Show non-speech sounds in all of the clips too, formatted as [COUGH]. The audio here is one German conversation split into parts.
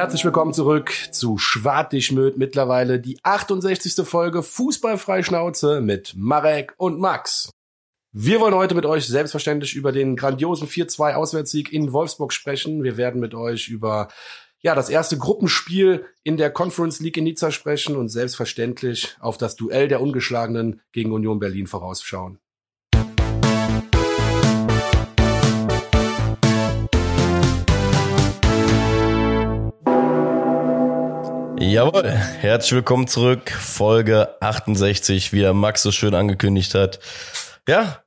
Herzlich willkommen zurück zu Schwartigmöd, mittlerweile die 68. Folge Fußballfrei Schnauze mit Marek und Max. Wir wollen heute mit euch selbstverständlich über den grandiosen 4-2 Auswärtssieg in Wolfsburg sprechen. Wir werden mit euch über ja, das erste Gruppenspiel in der Conference League in Nizza sprechen und selbstverständlich auf das Duell der Ungeschlagenen gegen Union Berlin vorausschauen. Jawohl, herzlich willkommen zurück. Folge 68, wie der Max so schön angekündigt hat. Ja,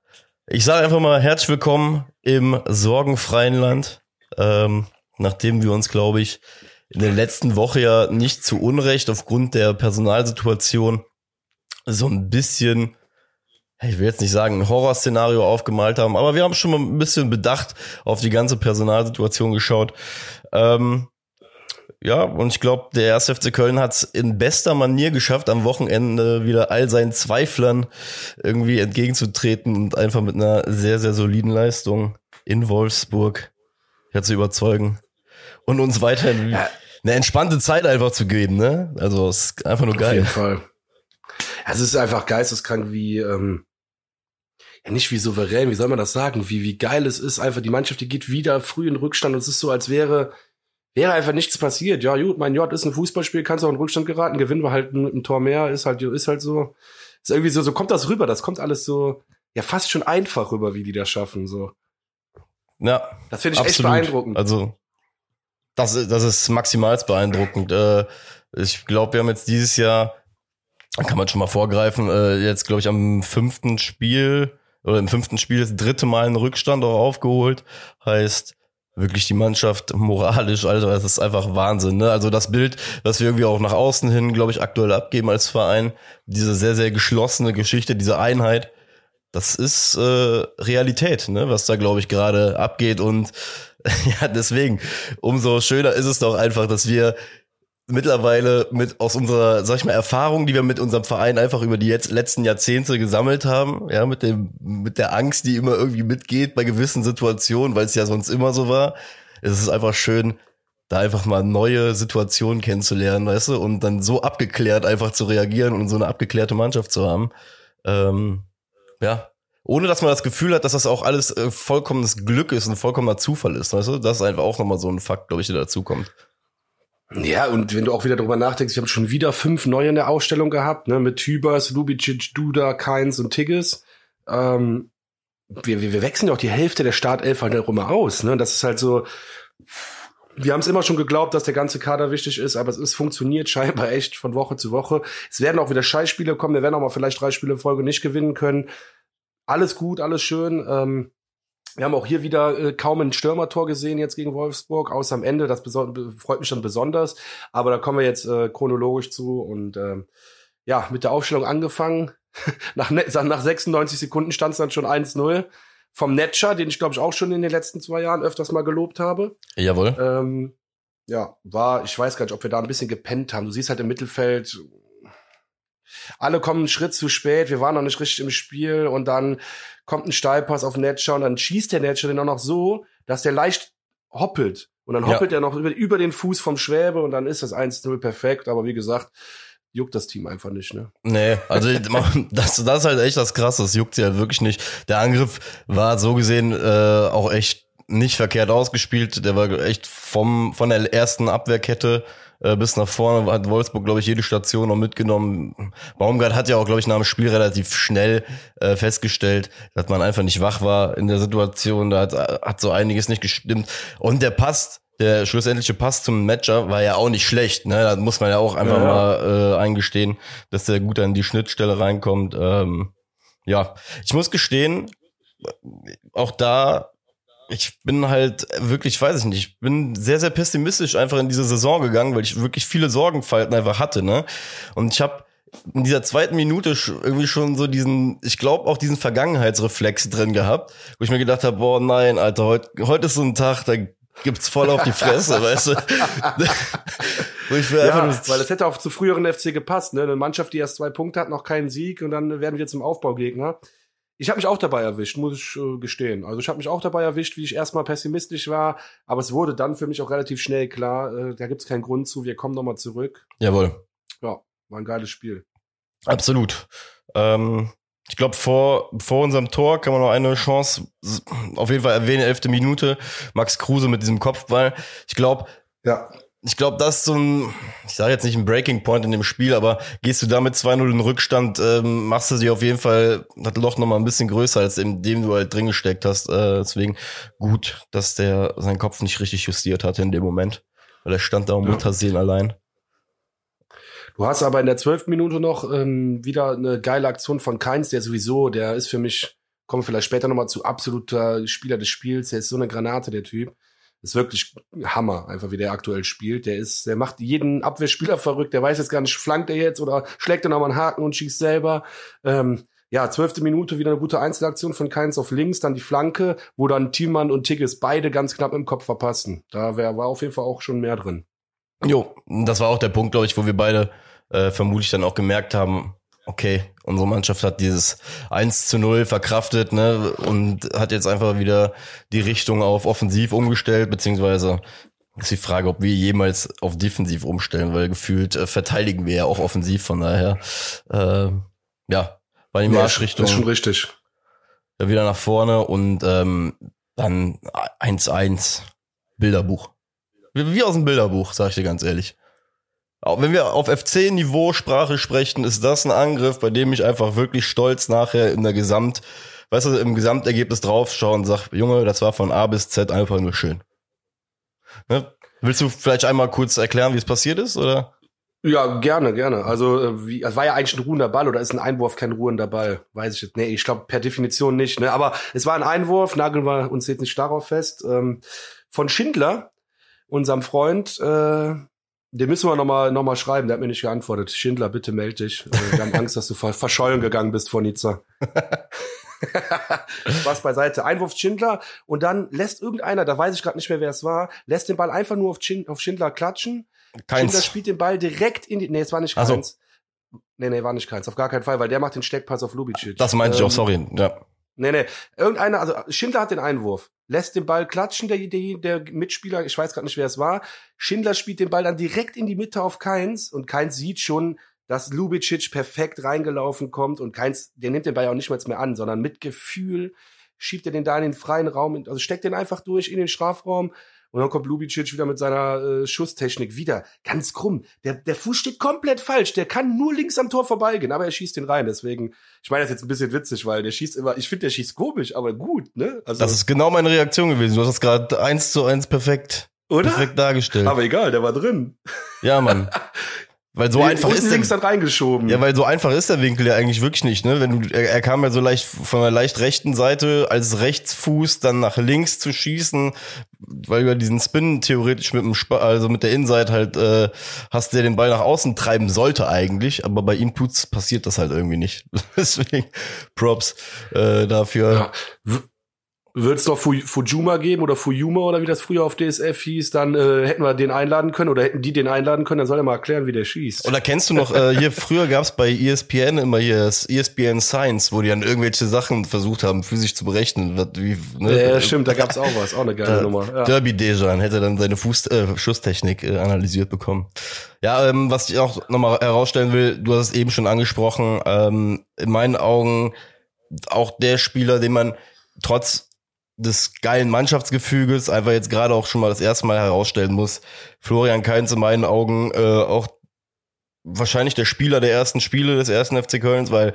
ich sage einfach mal herzlich willkommen im sorgenfreien Land. Ähm, nachdem wir uns, glaube ich, in der letzten Woche ja nicht zu Unrecht aufgrund der Personalsituation so ein bisschen, ich will jetzt nicht sagen, ein Horrorszenario aufgemalt haben, aber wir haben schon mal ein bisschen bedacht auf die ganze Personalsituation geschaut. Ähm, ja, und ich glaube, der erste FC Köln hat es in bester Manier geschafft, am Wochenende wieder all seinen Zweiflern irgendwie entgegenzutreten und einfach mit einer sehr, sehr soliden Leistung in Wolfsburg ja, zu überzeugen und uns weiterhin ja. eine entspannte Zeit einfach zu geben, ne? Also es ist einfach nur geil. Auf jeden Fall. Es ist einfach geisteskrank, wie ähm, ja nicht wie souverän, wie soll man das sagen, wie wie geil es ist, einfach die Mannschaft, die geht wieder früh in Rückstand und es ist so, als wäre wäre einfach nichts passiert. Ja, gut, mein J ist ein Fußballspiel, kannst auch in Rückstand geraten, gewinnen wir halt mit einem Tor mehr, ist halt, ist halt so. Ist irgendwie so, so kommt das rüber, das kommt alles so, ja, fast schon einfach rüber, wie die das schaffen, so. Ja. Das finde ich absolut. echt beeindruckend. Also, das, das ist maximal beeindruckend. Äh, ich glaube, wir haben jetzt dieses Jahr, kann man schon mal vorgreifen, äh, jetzt glaube ich am fünften Spiel oder im fünften Spiel das dritte Mal einen Rückstand auch aufgeholt. Heißt, wirklich die Mannschaft moralisch, also das ist einfach Wahnsinn. Ne? Also das Bild, was wir irgendwie auch nach außen hin, glaube ich, aktuell abgeben als Verein, diese sehr, sehr geschlossene Geschichte, diese Einheit, das ist äh, Realität, ne? was da, glaube ich, gerade abgeht. Und [LAUGHS] ja, deswegen, umso schöner ist es doch einfach, dass wir mittlerweile mit aus unserer, sag ich mal, Erfahrung, die wir mit unserem Verein einfach über die jetzt letzten Jahrzehnte gesammelt haben, ja, mit dem, mit der Angst, die immer irgendwie mitgeht bei gewissen Situationen, weil es ja sonst immer so war. Es ist einfach schön, da einfach mal neue Situationen kennenzulernen, weißt du, und dann so abgeklärt einfach zu reagieren und so eine abgeklärte Mannschaft zu haben. Ähm, ja, ohne dass man das Gefühl hat, dass das auch alles äh, vollkommenes Glück ist und vollkommener Zufall ist, weißt du? Das ist einfach auch nochmal so ein Fakt, glaube ich, der dazukommt. Ja, und wenn du auch wieder drüber nachdenkst, wir haben schon wieder fünf neue in der Ausstellung gehabt, ne, mit Tübers, Lubicic, Duda, Keins und Tigges. Ähm, wir, wir, wir wechseln ja auch die Hälfte der Startelf halt auch immer aus, ne, das ist halt so, wir haben es immer schon geglaubt, dass der ganze Kader wichtig ist, aber es ist funktioniert scheinbar echt von Woche zu Woche. Es werden auch wieder Scheißspiele kommen, wir werden auch mal vielleicht drei Spiele in Folge nicht gewinnen können. Alles gut, alles schön. Ähm, wir haben auch hier wieder äh, kaum ein Stürmertor gesehen jetzt gegen Wolfsburg, außer am Ende. Das freut mich dann besonders. Aber da kommen wir jetzt äh, chronologisch zu und ähm, ja, mit der Aufstellung angefangen. [LAUGHS] nach, nach 96 Sekunden stand es dann schon 1-0 vom Netscher, den ich glaube ich auch schon in den letzten zwei Jahren öfters mal gelobt habe. Jawohl. Ähm, ja, war, ich weiß gar nicht, ob wir da ein bisschen gepennt haben. Du siehst halt im Mittelfeld, alle kommen einen Schritt zu spät, wir waren noch nicht richtig im Spiel und dann kommt ein Steilpass auf Netscher und dann schießt der Netscher den auch noch so, dass der leicht hoppelt. Und dann hoppelt ja. er noch über, über den Fuß vom Schwäbe und dann ist das 1-0 perfekt. Aber wie gesagt, juckt das Team einfach nicht, ne? Nee, also [LAUGHS] das, das ist halt echt das Krasse, das juckt sie halt wirklich nicht. Der Angriff war so gesehen äh, auch echt nicht verkehrt ausgespielt. Der war echt vom von der ersten Abwehrkette äh, bis nach vorne hat Wolfsburg, glaube ich, jede Station noch mitgenommen. Baumgart hat ja auch, glaube ich, nach dem Spiel relativ schnell äh, festgestellt, dass man einfach nicht wach war in der Situation. Da hat, hat so einiges nicht gestimmt. Und der Pass, der schlussendliche Pass zum Matcher war ja auch nicht schlecht. Ne? Da muss man ja auch einfach ja. mal äh, eingestehen, dass der gut an die Schnittstelle reinkommt. Ähm, ja, ich muss gestehen, auch da ich bin halt wirklich, weiß ich nicht, ich bin sehr, sehr pessimistisch einfach in diese Saison gegangen, weil ich wirklich viele Sorgenfalten einfach hatte, ne? Und ich habe in dieser zweiten Minute irgendwie schon so diesen, ich glaube auch diesen Vergangenheitsreflex drin gehabt, wo ich mir gedacht habe, boah, nein, Alter, heute heute ist so ein Tag, da gibt's voll auf die Fresse, weißt du? [LAUGHS] ja, weil das hätte auch zu früheren FC gepasst, ne? Eine Mannschaft, die erst zwei Punkte hat, noch keinen Sieg und dann werden wir zum Aufbaugegner. Ich habe mich auch dabei erwischt, muss ich äh, gestehen. Also ich habe mich auch dabei erwischt, wie ich erstmal pessimistisch war, aber es wurde dann für mich auch relativ schnell klar, äh, da gibt's keinen Grund zu, wir kommen nochmal zurück. Jawohl. Ja, war ein geiles Spiel. Absolut. Ähm, ich glaube, vor, vor unserem Tor kann man noch eine Chance auf jeden Fall erwähnen, elfte Minute. Max Kruse mit diesem Kopfball. Ich glaube, ja ich glaube, das ist so ein, ich sage jetzt nicht ein Breaking Point in dem Spiel, aber gehst du damit 2-0 in Rückstand, ähm, machst du sie auf jeden Fall das Loch nochmal ein bisschen größer, als in dem du halt drin gesteckt hast. Äh, deswegen gut, dass der seinen Kopf nicht richtig justiert hatte in dem Moment, weil er stand da um ja. Mutterseelen allein. Du hast aber in der zwölften Minute noch ähm, wieder eine geile Aktion von Keins, der sowieso, der ist für mich, kommen wir vielleicht später nochmal zu, absoluter Spieler des Spiels, der ist so eine Granate, der Typ ist wirklich Hammer, einfach wie der aktuell spielt. Der ist, der macht jeden Abwehrspieler verrückt. Der weiß jetzt gar nicht, flankt er jetzt oder schlägt er nochmal einen Haken und schießt selber. Ähm, ja, zwölfte Minute wieder eine gute Einzelaktion von Keins auf links, dann die Flanke, wo dann Thielmann und Tigges beide ganz knapp im Kopf verpassen. Da wär, war auf jeden Fall auch schon mehr drin. Jo, das war auch der Punkt, glaube ich, wo wir beide äh, vermutlich dann auch gemerkt haben, okay, unsere Mannschaft hat dieses 1 zu 0 verkraftet, ne, und hat jetzt einfach wieder die Richtung auf offensiv umgestellt, beziehungsweise ist die Frage, ob wir jemals auf defensiv umstellen, weil gefühlt äh, verteidigen wir ja auch offensiv, von daher, äh, ja, war die Marschrichtung. Ja, ist schon richtig. Ja, wieder nach vorne und ähm, dann 1-1 Bilderbuch. Wie, wie aus dem Bilderbuch, sag ich dir ganz ehrlich. Auch wenn wir auf FC-Niveau Sprache sprechen, ist das ein Angriff, bei dem ich einfach wirklich stolz nachher in der Gesamt, weißt du, im Gesamtergebnis draufschaue und sag, Junge, das war von A bis Z einfach nur schön. Ne? Willst du vielleicht einmal kurz erklären, wie es passiert ist, oder? Ja, gerne, gerne. Also, äh, wie, es war ja eigentlich ein ruhender Ball oder ist ein Einwurf kein ruhender Ball? Weiß ich jetzt. Nee, ich glaube per Definition nicht. Ne? Aber es war ein Einwurf, nageln wir uns jetzt nicht darauf fest. Ähm, von Schindler, unserem Freund, äh, den müssen wir nochmal noch mal schreiben, der hat mir nicht geantwortet. Schindler, bitte melde dich. Äh, wir haben Angst, dass du verschollen gegangen bist vor Nizza. [LAUGHS] Was beiseite. Einwurf Schindler und dann lässt irgendeiner, da weiß ich gerade nicht mehr, wer es war, lässt den Ball einfach nur auf, Schind, auf Schindler klatschen. Keins. Schindler spielt den Ball direkt in die. Nee, es war nicht keins. So. Nee, nee, war nicht keins. Auf gar keinen Fall, weil der macht den Steckpass auf Lubicic. Das meinte ähm, ich auch, ähm, sorry. Ja. Nee, nee. Irgendeiner, also Schindler hat den Einwurf, lässt den Ball klatschen, der, der, der Mitspieler, ich weiß gerade nicht, wer es war. Schindler spielt den Ball dann direkt in die Mitte auf Keins und Keins sieht schon, dass Lubicic perfekt reingelaufen kommt und Keins, der nimmt den Ball auch nicht mal mehr an, sondern mit Gefühl schiebt er den da in den freien Raum, also steckt den einfach durch in den Strafraum und dann kommt Lubicic wieder mit seiner äh, Schusstechnik wieder. Ganz krumm. Der, der Fuß steht komplett falsch. Der kann nur links am Tor vorbeigehen, aber er schießt den rein. Deswegen, ich meine das jetzt ein bisschen witzig, weil der schießt immer, ich finde, der schießt komisch, aber gut, ne? Also, das ist genau meine Reaktion gewesen. Du hast es gerade eins zu eins perfekt, Oder? perfekt dargestellt. Aber egal, der war drin. Ja, Mann. [LAUGHS] Weil so einfach ist links dann reingeschoben. Ja, weil so einfach ist der Winkel ja eigentlich wirklich nicht, ne? Wenn du er, er kam ja so leicht von der leicht rechten Seite als Rechtsfuß dann nach links zu schießen, weil über diesen Spin theoretisch mit dem Sp also mit der Innenseite halt äh, hast der den Ball nach außen treiben sollte eigentlich, aber bei ihm tut's passiert das halt irgendwie nicht. [LAUGHS] Deswegen Props äh, dafür. Ja würde es doch Fujuma geben oder Fujuma oder wie das früher auf DSF hieß, dann äh, hätten wir den einladen können oder hätten die den einladen können, dann soll er mal erklären, wie der schießt. Oder kennst du noch, äh, hier [LAUGHS] früher gab's bei ESPN immer hier das ESPN Science, wo die dann irgendwelche Sachen versucht haben, physisch zu berechnen. Wie, ne? Ja, stimmt, da gab's auch was, auch eine geile Nummer. Ja. Derby Dejan hätte dann seine Fuß, äh, Schusstechnik äh, analysiert bekommen. Ja, ähm, was ich auch nochmal herausstellen will, du hast es eben schon angesprochen, ähm, in meinen Augen auch der Spieler, den man trotz des geilen Mannschaftsgefüges einfach jetzt gerade auch schon mal das erste Mal herausstellen muss. Florian Kainz in meinen Augen äh, auch wahrscheinlich der Spieler der ersten Spiele des ersten FC Kölns, weil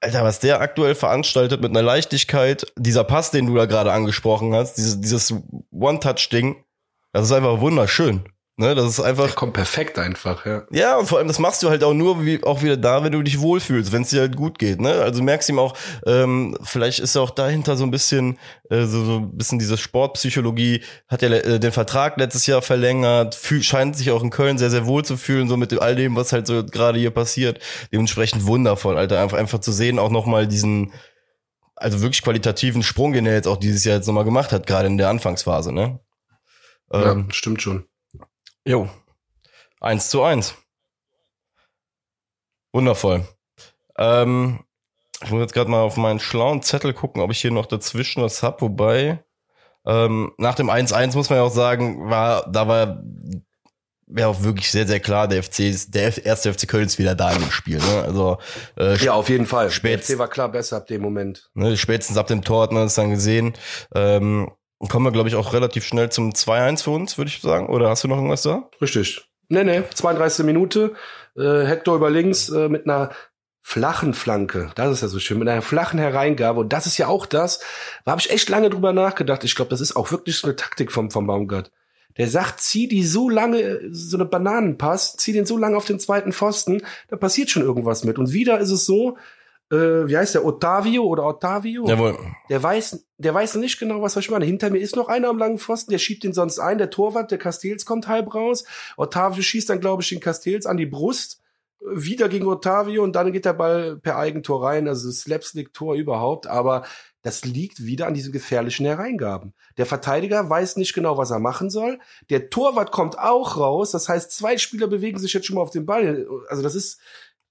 Alter, was der aktuell veranstaltet mit einer Leichtigkeit, dieser Pass, den du da gerade angesprochen hast, dieses, dieses One-Touch-Ding, das ist einfach wunderschön. Ne, das ist einfach. Der kommt perfekt einfach, ja. Ja, und vor allem, das machst du halt auch nur wie, auch wieder da, wenn du dich wohlfühlst, wenn es dir halt gut geht, ne? Also merkst ihm auch, ähm, vielleicht ist er auch dahinter so ein bisschen, äh, so, so ein bisschen diese Sportpsychologie, hat ja äh, den Vertrag letztes Jahr verlängert, fühl, scheint sich auch in Köln sehr, sehr wohl zu fühlen, so mit all dem, was halt so gerade hier passiert. Dementsprechend wundervoll, Alter, einfach, einfach zu sehen, auch nochmal diesen, also wirklich qualitativen Sprung, den er jetzt auch dieses Jahr jetzt nochmal gemacht hat, gerade in der Anfangsphase, ne? Ähm, ja, stimmt schon. Jo. Eins zu eins. Wundervoll. Ähm, Ich muss jetzt gerade mal auf meinen schlauen Zettel gucken, ob ich hier noch dazwischen was hab, wobei ähm, nach dem 1-1 muss man ja auch sagen, war, da war ja auch wirklich sehr, sehr klar, der FC ist, der erste FC Köln ist wieder da im Spiel. Ne? Also äh, Ja, auf jeden Fall. der FC war klar besser ab dem Moment. Ne, spätestens ab dem Tor hat man es dann gesehen. Ähm, kommen wir, glaube ich, auch relativ schnell zum 2-1 für uns, würde ich sagen. Oder hast du noch irgendwas da? Richtig. Nee, nee, 32. Minute. Äh, Hector über links äh, mit einer flachen Flanke. Das ist ja so schön. Mit einer flachen Hereingabe. Und das ist ja auch das. Da habe ich echt lange drüber nachgedacht. Ich glaube, das ist auch wirklich so eine Taktik vom, vom Baumgart. Der sagt, zieh die so lange, so eine Bananenpass, zieh den so lange auf den zweiten Pfosten, da passiert schon irgendwas mit. Und wieder ist es so, äh, wie heißt der, Ottavio oder Ottavio? Jawohl. Der weiß, der weiß nicht genau, was ich meine. Hinter mir ist noch einer am langen Pfosten, der schiebt den sonst ein, der Torwart, der Castells kommt halb raus. Ottavio schießt dann, glaube ich, den Castells an die Brust wieder gegen Ottavio und dann geht der Ball per Eigentor rein, also Slapstick-Tor überhaupt, aber das liegt wieder an diesen gefährlichen Hereingaben. Der Verteidiger weiß nicht genau, was er machen soll. Der Torwart kommt auch raus. Das heißt, zwei Spieler bewegen sich jetzt schon mal auf den Ball. Also das ist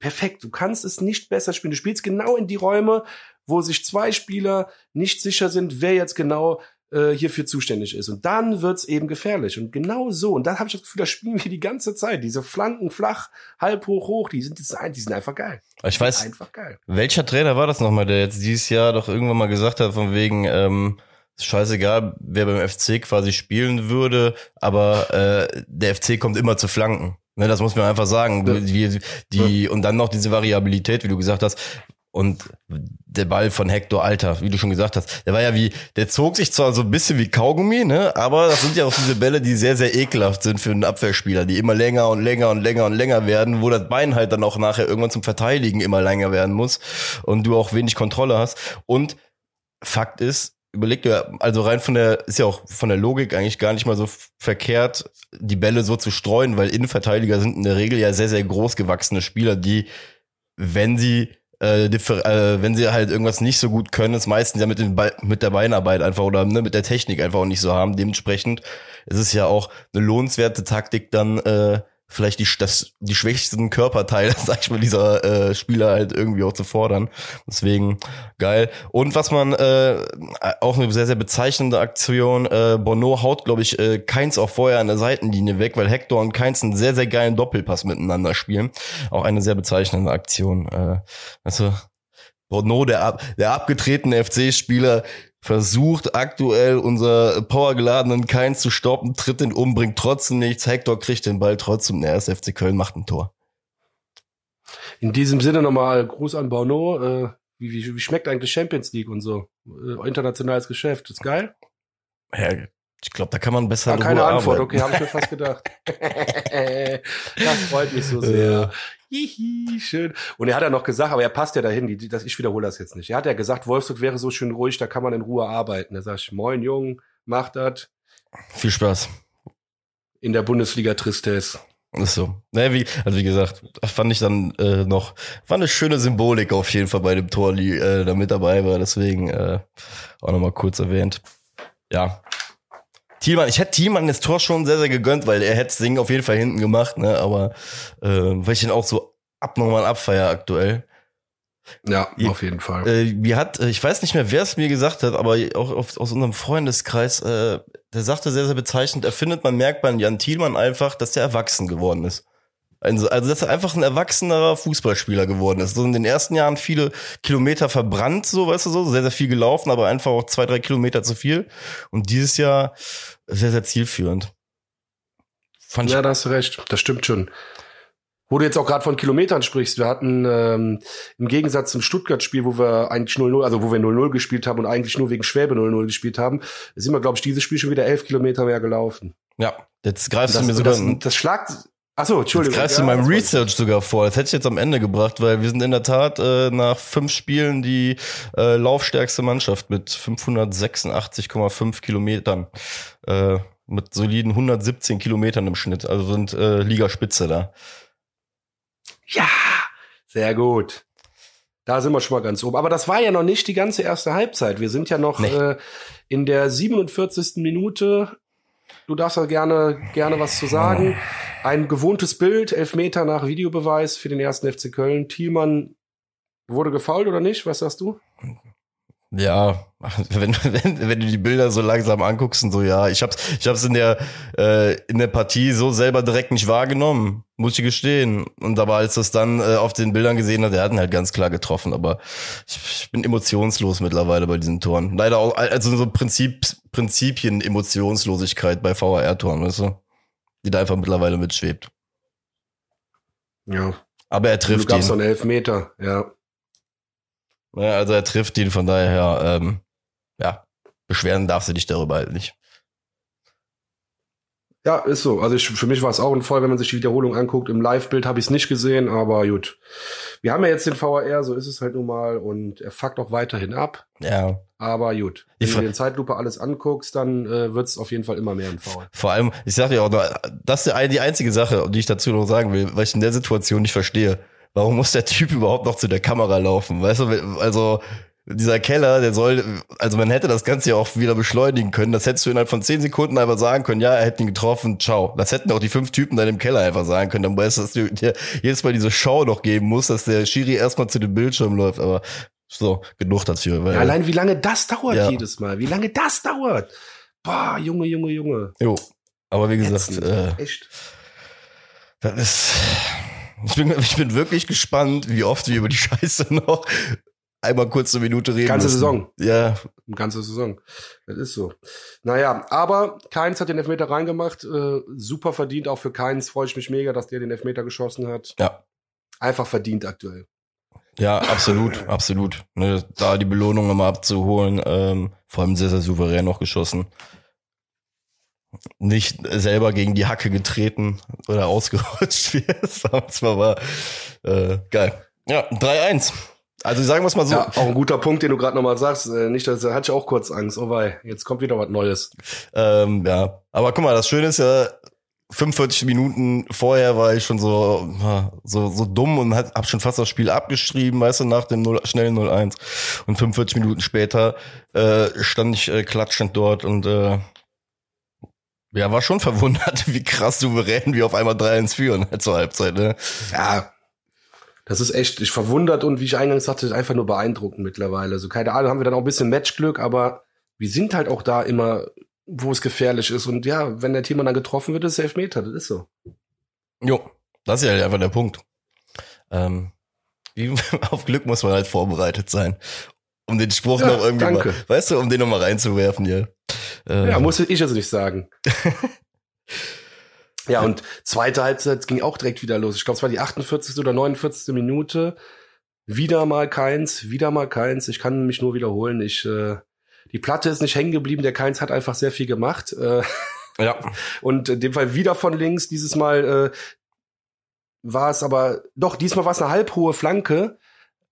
perfekt. Du kannst es nicht besser spielen. Du spielst genau in die Räume, wo sich zwei Spieler nicht sicher sind, wer jetzt genau äh, hierfür zuständig ist. Und dann wird's eben gefährlich. Und genau so. Und dann habe ich das Gefühl, das spielen wir die ganze Zeit. Diese Flanken flach, halb hoch, hoch, die sind, die sind einfach geil. Ich weiß, einfach geil. welcher Trainer war das nochmal, der jetzt dieses Jahr doch irgendwann mal gesagt hat, von wegen, ähm, scheißegal, wer beim FC quasi spielen würde, aber äh, der FC kommt immer zu Flanken. Ne, das muss man einfach sagen. Die, die, und dann noch diese Variabilität, wie du gesagt hast. Und der Ball von Hector Alter, wie du schon gesagt hast, der war ja wie, der zog sich zwar so ein bisschen wie Kaugummi, ne, aber das sind ja auch diese Bälle, die sehr, sehr ekelhaft sind für einen Abwehrspieler, die immer länger und länger und länger und länger werden, wo das Bein halt dann auch nachher irgendwann zum Verteidigen immer länger werden muss und du auch wenig Kontrolle hast. Und Fakt ist, überleg dir, also rein von der, ist ja auch von der Logik eigentlich gar nicht mal so verkehrt, die Bälle so zu streuen, weil Innenverteidiger sind in der Regel ja sehr, sehr groß gewachsene Spieler, die, wenn sie äh, äh, wenn sie halt irgendwas nicht so gut können, ist meistens ja mit, den mit der Beinarbeit einfach oder ne, mit der Technik einfach auch nicht so haben. Dementsprechend ist es ja auch eine lohnenswerte Taktik, dann äh, vielleicht die, das, die schwächsten Körperteile, [LAUGHS] sag ich mal, dieser äh, Spieler halt irgendwie auch zu fordern. Deswegen geil. Und was man äh, auch eine sehr, sehr bezeichnende Aktion, äh, Bono haut, glaube ich, äh, Keins auch vorher an der Seitenlinie weg, weil Hector und Keins einen sehr, sehr geilen Doppelpass miteinander spielen. Auch eine sehr bezeichnende Aktion. Äh, also Bono, der, der abgetretene FC-Spieler, versucht aktuell unser powergeladenen Keins zu stoppen, tritt den um, bringt trotzdem nichts. Hector kriegt den Ball trotzdem. Der erste FC Köln macht ein Tor. In diesem Sinne nochmal Gruß an Bono. Äh, wie, wie, wie schmeckt eigentlich Champions League und so? Äh, internationales Geschäft. Ist geil? Ja, ich glaube, da kann man besser. Ja, keine Antwort, arbeiten. okay, habe ich mir fast gedacht. [LAUGHS] das freut mich so sehr. Hihi, schön. Und er hat ja noch gesagt, aber er passt ja dahin, die, das, ich wiederhole das jetzt nicht. Er hat ja gesagt, Wolfsburg wäre so schön ruhig, da kann man in Ruhe arbeiten. Da sag ich, moin Jung, mach das. Viel Spaß. In der Bundesliga Tristesse. Ist so. Naja, wie, also wie gesagt, fand ich dann äh, noch, war eine schöne Symbolik auf jeden Fall bei dem Tor, die äh, da mit dabei war. Deswegen äh, auch nochmal kurz erwähnt. Ja, Thielmann, ich hätte Thielmann das Tor schon sehr, sehr gegönnt, weil er hätte das Ding auf jeden Fall hinten gemacht, ne? Aber äh, weil ich ihn auch so abnormal abfeier aktuell. Ja, auf jeden Fall. Äh, wie hat, äh, ich weiß nicht mehr, wer es mir gesagt hat, aber auch aus unserem Freundeskreis, äh, der sagte sehr, sehr bezeichnend, er findet, man merkt bei Jan Thielmann einfach, dass der erwachsen geworden ist. Also, also dass er einfach ein erwachsenerer Fußballspieler geworden ist. So in den ersten Jahren viele Kilometer verbrannt, so weißt du so, sehr, sehr viel gelaufen, aber einfach auch zwei, drei Kilometer zu viel. Und dieses Jahr sehr, sehr zielführend. Fand ja, da hast du recht. Das stimmt schon. Wo du jetzt auch gerade von Kilometern sprichst, wir hatten ähm, im Gegensatz zum Stuttgart-Spiel, wo wir eigentlich 0-0, also wo wir 0-0 gespielt haben und eigentlich nur wegen Schwäbe 0-0 gespielt haben, sind wir, glaube ich, dieses Spiel schon wieder elf Kilometer mehr gelaufen. Ja, jetzt greifst das, du mir sogar... Das, das schlagt, Ach so, Entschuldigung. Jetzt greifst du ja, meinem Research sogar vor. Das hätte ich jetzt am Ende gebracht, weil wir sind in der Tat äh, nach fünf Spielen die äh, laufstärkste Mannschaft mit 586,5 Kilometern. Äh, mit soliden 117 Kilometern im Schnitt. Also sind äh, Ligaspitze da. Ja, sehr gut. Da sind wir schon mal ganz oben. Aber das war ja noch nicht die ganze erste Halbzeit. Wir sind ja noch nee. äh, in der 47. Minute Du darfst da gerne, gerne was zu sagen. Ein gewohntes Bild, elf Meter nach Videobeweis für den ersten FC Köln. Thielmann Wurde gefault oder nicht? Was sagst du? Ja, [LAUGHS] wenn, wenn, wenn du die Bilder so langsam anguckst und so, ja, ich hab's, ich hab's in der, äh, in der Partie so selber direkt nicht wahrgenommen, muss ich gestehen. Und aber als das dann äh, auf den Bildern gesehen hat, der hat ihn halt ganz klar getroffen. Aber ich, ich bin emotionslos mittlerweile bei diesen Toren. Leider auch, also so Prinzip, Prinzipien Emotionslosigkeit bei VAR-Toren, weißt du? Die da einfach mittlerweile mitschwebt. Ja. Aber er trifft du ihn. so einen Elfmeter, ja. Ja, also er trifft ihn, von daher, ähm, ja, beschweren darfst du dich darüber halt nicht. Ja, ist so. Also ich, für mich war es auch ein Fall, wenn man sich die Wiederholung anguckt. Im Live-Bild habe ich es nicht gesehen, aber gut. Wir haben ja jetzt den VAR, so ist es halt nun mal und er fuckt auch weiterhin ab. Ja. Aber gut. Wenn ich du dir in Zeitlupe alles anguckst, dann äh, wird es auf jeden Fall immer mehr ein Foul. Vor allem, ich sag dir auch, noch, das ist die einzige Sache, die ich dazu noch sagen will, weil ich in der Situation nicht verstehe warum muss der Typ überhaupt noch zu der Kamera laufen? Weißt du, also dieser Keller, der soll, also man hätte das Ganze ja auch wieder beschleunigen können. Das hättest du innerhalb von zehn Sekunden einfach sagen können, ja, er hätte ihn getroffen, ciao. Das hätten auch die fünf Typen da im Keller einfach sagen können. Dann weißt du, dass du dir jedes Mal diese Show noch geben musst, dass der Schiri erstmal zu dem Bildschirm läuft. Aber so, genug dafür. Weil, ja, allein wie lange das dauert ja. jedes Mal. Wie lange das dauert. Boah, Junge, Junge, Junge. Jo. Aber wie gesagt, äh, echt. Das ist ich bin, ich bin wirklich gespannt, wie oft wir über die Scheiße noch einmal kurz eine Minute reden. Ganze müssen. Saison. Ja. Ganze Saison. Das ist so. Naja, aber Keins hat den Elfmeter reingemacht. Äh, super verdient. Auch für Keins freue ich mich mega, dass der den Elfmeter geschossen hat. Ja. Einfach verdient aktuell. Ja, absolut, [LAUGHS] absolut. Ne, da die Belohnung immer abzuholen, ähm, vor allem sehr, sehr souverän noch geschossen nicht selber gegen die Hacke getreten oder [LAUGHS] ausgerutscht, wie es [LAUGHS] zwar war. Äh, geil. Ja, 3-1. Also sagen wir es mal so. Ja, auch ein guter Punkt, den du gerade nochmal sagst. Äh, nicht, dass hatte ich auch kurz Angst. Oh wei, jetzt kommt wieder was Neues. Ähm, ja, aber guck mal, das Schöne ist ja, 45 Minuten vorher war ich schon so so so dumm und hab, hab schon fast das Spiel abgeschrieben, weißt du, nach dem 0, schnellen 0-1. Und 45 Minuten später äh, stand ich äh, klatschend dort und äh, ja, war schon verwundert, [LAUGHS] wie krass souverän wir auf einmal 3-1 führen [LAUGHS] zur Halbzeit, ne? Ja. Das ist echt, ich verwundert und wie ich eingangs sagte, einfach nur beeindruckend mittlerweile. Also keine Ahnung, haben wir dann auch ein bisschen Matchglück, aber wir sind halt auch da immer, wo es gefährlich ist. Und ja, wenn der Thema dann getroffen wird, ist es Elfmeter, das ist so. Jo, das ist ja halt einfach der Punkt. Ähm, [LAUGHS] auf Glück muss man halt vorbereitet sein. Um den Spruch ja, noch irgendwie danke. mal, weißt du, um den noch mal reinzuwerfen, ja. Äh, ja, musste ich also nicht sagen. [LAUGHS] ja, und zweite Halbzeit ging auch direkt wieder los. Ich glaube, es war die 48. oder 49. Minute. Wieder mal keins, wieder mal keins. Ich kann mich nur wiederholen. Ich, äh, die Platte ist nicht hängen geblieben. Der Keins hat einfach sehr viel gemacht. Äh, ja. [LAUGHS] Und in dem Fall wieder von links. Dieses Mal äh, war es aber, doch, diesmal war es eine halbhohe Flanke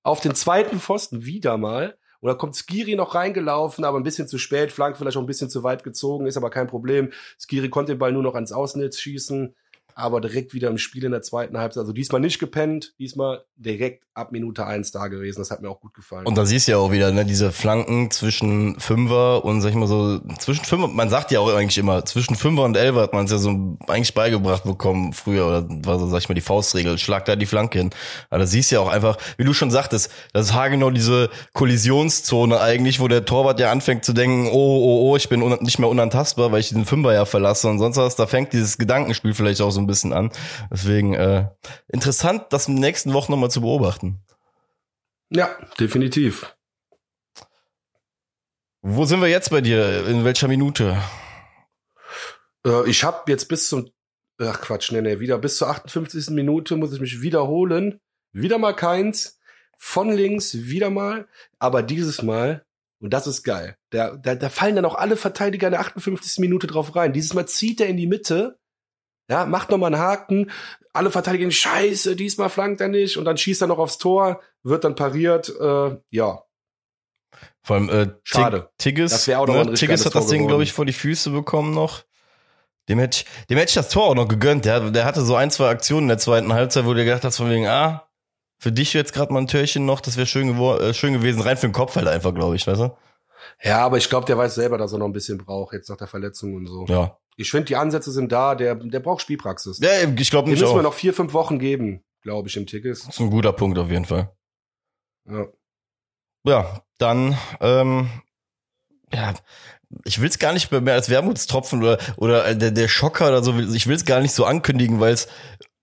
auf den zweiten Pfosten wieder mal. Oder kommt Skiri noch reingelaufen, aber ein bisschen zu spät, Flank vielleicht auch ein bisschen zu weit gezogen, ist aber kein Problem. Skiri konnte den Ball nur noch ans Außennetz schießen aber direkt wieder im Spiel in der zweiten Halbzeit. Also diesmal nicht gepennt, diesmal direkt ab Minute eins da gewesen. Das hat mir auch gut gefallen. Und da siehst du ja auch wieder, ne, diese Flanken zwischen Fünfer und sag ich mal so, zwischen Fünfer, man sagt ja auch eigentlich immer, zwischen Fünfer und Elfer hat man es ja so eigentlich beigebracht bekommen früher, oder war so, sag ich mal, die Faustregel, schlag da die Flanke hin. Aber da siehst du ja auch einfach, wie du schon sagtest, das ist haargenau diese Kollisionszone eigentlich, wo der Torwart ja anfängt zu denken, oh, oh, oh, ich bin nicht mehr unantastbar, weil ich den Fünfer ja verlasse und sonst was. Da fängt dieses Gedankenspiel vielleicht auch so ein bisschen an. Deswegen äh, interessant, das in den nächsten Wochen nochmal zu beobachten. Ja, definitiv. Wo sind wir jetzt bei dir? In welcher Minute? Äh, ich habe jetzt bis zum Ach Quatsch, nee, nee, wieder bis zur 58. Minute muss ich mich wiederholen. Wieder mal keins. Von links wieder mal. Aber dieses Mal, und das ist geil, da, da, da fallen dann auch alle Verteidiger in der 58. Minute drauf rein. Dieses Mal zieht er in die Mitte ja, macht nochmal einen Haken. Alle verteidigen, scheiße, diesmal flankt er nicht. Und dann schießt er noch aufs Tor, wird dann pariert. Äh, ja. Vor allem, äh, Schade. Tigges, das auch noch ne? Tigges hat das Ding, glaube ich, vor die Füße bekommen noch. Dem hätte ich, dem hätte ich das Tor auch noch gegönnt. Der, der hatte so ein, zwei Aktionen in der zweiten Halbzeit, wo du gedacht hast, von wegen, ah, für dich jetzt gerade mal ein Törchen noch, das wäre schön, äh, schön gewesen, rein für den Kopf halt einfach, glaube ich, weißt du? Ja, aber ich glaube, der weiß selber, dass er noch ein bisschen braucht, jetzt nach der Verletzung und so. Ja. Ich finde, die Ansätze sind da, der, der braucht Spielpraxis. Ja, ich glaube nicht. Den müssen wir noch vier, fünf Wochen geben, glaube ich, im Tickets. Das ist ein guter Punkt auf jeden Fall. Ja, ja dann, ähm, ja, ich will es gar nicht mehr als Wermutstropfen oder, oder der, der Schocker oder so, ich will es gar nicht so ankündigen, weil es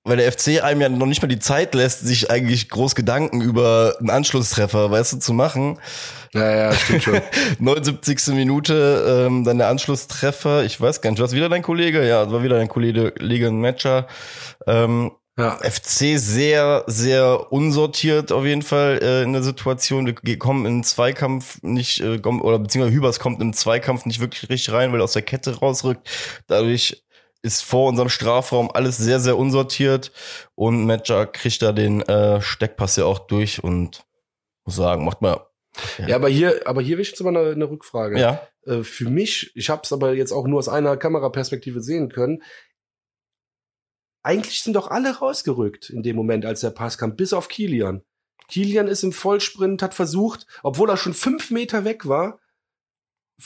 weil der FC einem ja noch nicht mal die Zeit lässt, sich eigentlich groß Gedanken über einen Anschlusstreffer, weißt du, zu machen. Ja, ja, stimmt schon. [LAUGHS] 79. Minute, ähm, dann der Anschlusstreffer. Ich weiß gar nicht, was wieder dein Kollege? Ja, war wieder dein Kollege, Kollege Matcher. Ähm, ja. FC sehr, sehr unsortiert auf jeden Fall äh, in der Situation. Wir kommen in Zweikampf nicht, äh, oder beziehungsweise Hübers kommt im Zweikampf nicht wirklich richtig rein, weil er aus der Kette rausrückt. Dadurch ist vor unserem Strafraum alles sehr, sehr unsortiert und Matcher kriegt da den äh, Steckpass ja auch durch und muss sagen, macht mal. Ja, ja aber hier, aber hier will ich jetzt mal eine, eine Rückfrage. Ja. Äh, für mich, ich habe es aber jetzt auch nur aus einer Kameraperspektive sehen können. Eigentlich sind doch alle rausgerückt in dem Moment, als der Pass kam, bis auf Kilian. Kilian ist im Vollsprint, hat versucht, obwohl er schon fünf Meter weg war,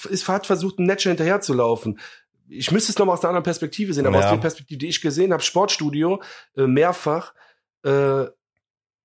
ist, hat versucht, einen Netscher hinterher zu laufen ich müsste es nochmal aus der anderen Perspektive sehen, aber ja. aus der Perspektive, die ich gesehen habe, Sportstudio, äh, mehrfach, äh,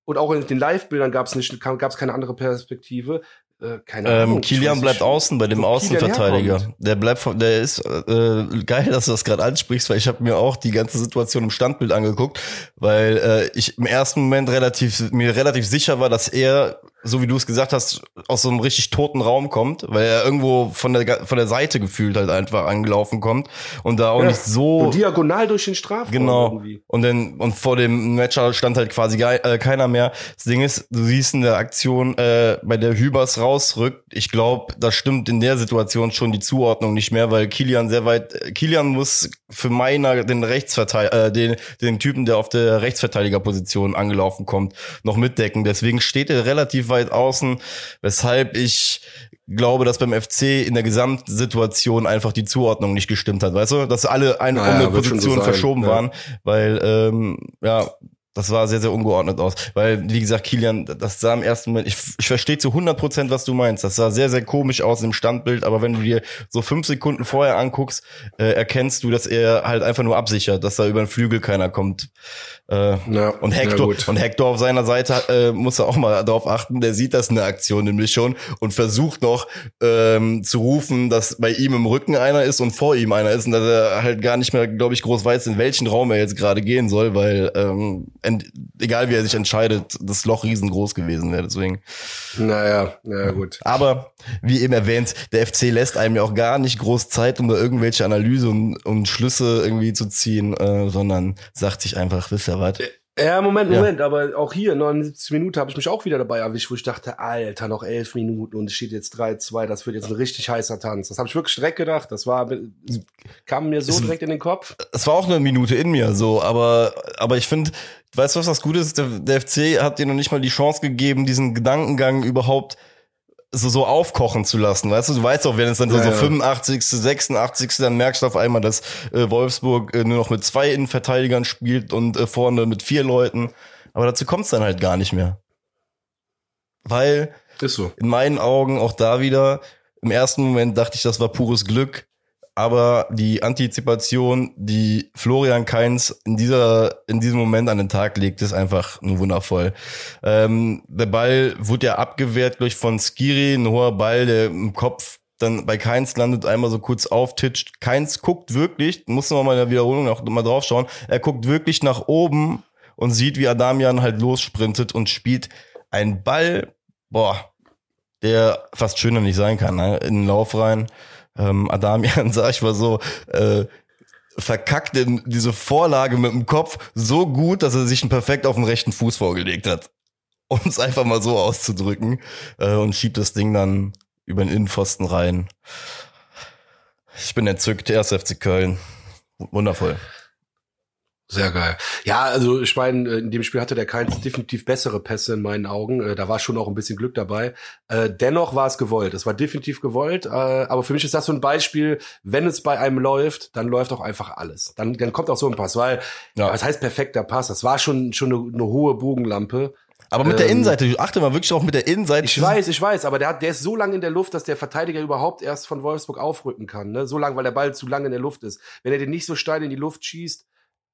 und auch in den Live-Bildern gab es nicht, gab es keine andere Perspektive. Äh, keine ähm, Ahnung. Kilian bleibt außen bei dem Außenverteidiger. Der bleibt, der ist äh, geil, dass du das gerade ansprichst, weil ich habe mir auch die ganze Situation im Standbild angeguckt, weil äh, ich im ersten Moment relativ mir relativ sicher war, dass er so wie du es gesagt hast, aus so einem richtig toten Raum kommt, weil er irgendwo von der von der Seite gefühlt halt einfach angelaufen kommt und da auch ja, nicht so und diagonal durch den Strafraum genau irgendwie. und dann und vor dem Matcher stand halt quasi äh, keiner mehr. Das Ding ist, du siehst in der Aktion, äh, bei der Hübers rausrückt, ich glaube, da stimmt in der Situation schon die Zuordnung nicht mehr, weil Kilian sehr weit Kilian muss für meiner den Rechtsverteidiger äh, den den Typen, der auf der Rechtsverteidigerposition angelaufen kommt, noch mitdecken. Deswegen steht er relativ weit außen, weshalb ich glaube, dass beim FC in der Gesamtsituation einfach die Zuordnung nicht gestimmt hat, weißt du, dass alle eine, naja, eine Position so verschoben ja. waren, weil ähm, ja das war sehr, sehr ungeordnet aus. Weil, wie gesagt, Kilian, das sah im ersten Moment, ich, ich verstehe zu 100 Prozent, was du meinst. Das sah sehr, sehr komisch aus im Standbild. Aber wenn du dir so fünf Sekunden vorher anguckst, äh, erkennst du, dass er halt einfach nur absichert, dass da über den Flügel keiner kommt. Äh, ja, und Hector, und Hector auf seiner Seite äh, muss er auch mal darauf achten, der sieht das in der Aktion nämlich schon und versucht noch ähm, zu rufen, dass bei ihm im Rücken einer ist und vor ihm einer ist und dass er halt gar nicht mehr, glaube ich, groß weiß, in welchen Raum er jetzt gerade gehen soll, weil ähm, egal wie er sich entscheidet, das Loch riesengroß gewesen wäre. Deswegen. Naja, ja gut. Aber wie eben erwähnt, der FC lässt einem ja auch gar nicht groß Zeit, um da irgendwelche Analyse und, und Schlüsse irgendwie zu ziehen, äh, sondern sagt sich einfach, wisst ihr was? Ja, Moment, Moment, ja. aber auch hier, 79 Minuten, habe ich mich auch wieder dabei erwischt, wo ich dachte, Alter, noch elf Minuten und es steht jetzt 3-2, das wird jetzt ein richtig heißer Tanz. Das habe ich wirklich direkt gedacht, das war, kam mir so es, direkt in den Kopf. Es war auch eine Minute in mir so, aber, aber ich finde, weißt du, was das Gute ist? Der, der FC hat dir noch nicht mal die Chance gegeben, diesen Gedankengang überhaupt so, so aufkochen zu lassen, weißt du, du weißt auch, wenn es dann ja, so, so 85., 86., dann merkst du auf einmal, dass äh, Wolfsburg äh, nur noch mit zwei Innenverteidigern spielt und äh, vorne mit vier Leuten. Aber dazu kommt es dann halt gar nicht mehr. Weil Ist so. in meinen Augen auch da wieder, im ersten Moment dachte ich, das war pures Glück aber die Antizipation, die Florian Kainz in dieser in diesem Moment an den Tag legt, ist einfach nur wundervoll. Ähm, der Ball wurde ja abgewehrt durch von Skiri, ein hoher Ball, der im Kopf dann bei Keins landet, einmal so kurz auftitscht. Keins guckt wirklich, muss man mal in der Wiederholung noch mal drauf schauen, er guckt wirklich nach oben und sieht, wie Adamian halt lossprintet und spielt einen Ball, boah, der fast schöner nicht sein kann, ne? in den Lauf rein ähm, Adamian, [LAUGHS] sag ich mal so, äh, verkackt in diese Vorlage mit dem Kopf so gut, dass er sich ihn perfekt auf den rechten Fuß vorgelegt hat. [LAUGHS] Um es einfach mal so auszudrücken. Äh, und schiebt das Ding dann über den Innenpfosten rein. Ich bin entzückt, erst FC Köln. Wundervoll. Sehr geil. Ja, also ich meine, äh, in dem Spiel hatte der Keins definitiv bessere Pässe in meinen Augen. Äh, da war schon auch ein bisschen Glück dabei. Äh, dennoch war es gewollt. Es war definitiv gewollt. Aber für mich ist das so ein Beispiel, wenn es bei einem läuft, dann läuft auch einfach alles. Dann, dann kommt auch so ein Pass, weil, ja. was heißt perfekter Pass? Das war schon, schon eine, eine hohe Bogenlampe. Aber mit ähm, der Innenseite, achte mal wirklich auch mit der Innenseite. Ich weiß, ich weiß, aber der, hat, der ist so lange in der Luft, dass der Verteidiger überhaupt erst von Wolfsburg aufrücken kann. Ne? So lange, weil der Ball zu lange in der Luft ist. Wenn er den nicht so steil in die Luft schießt,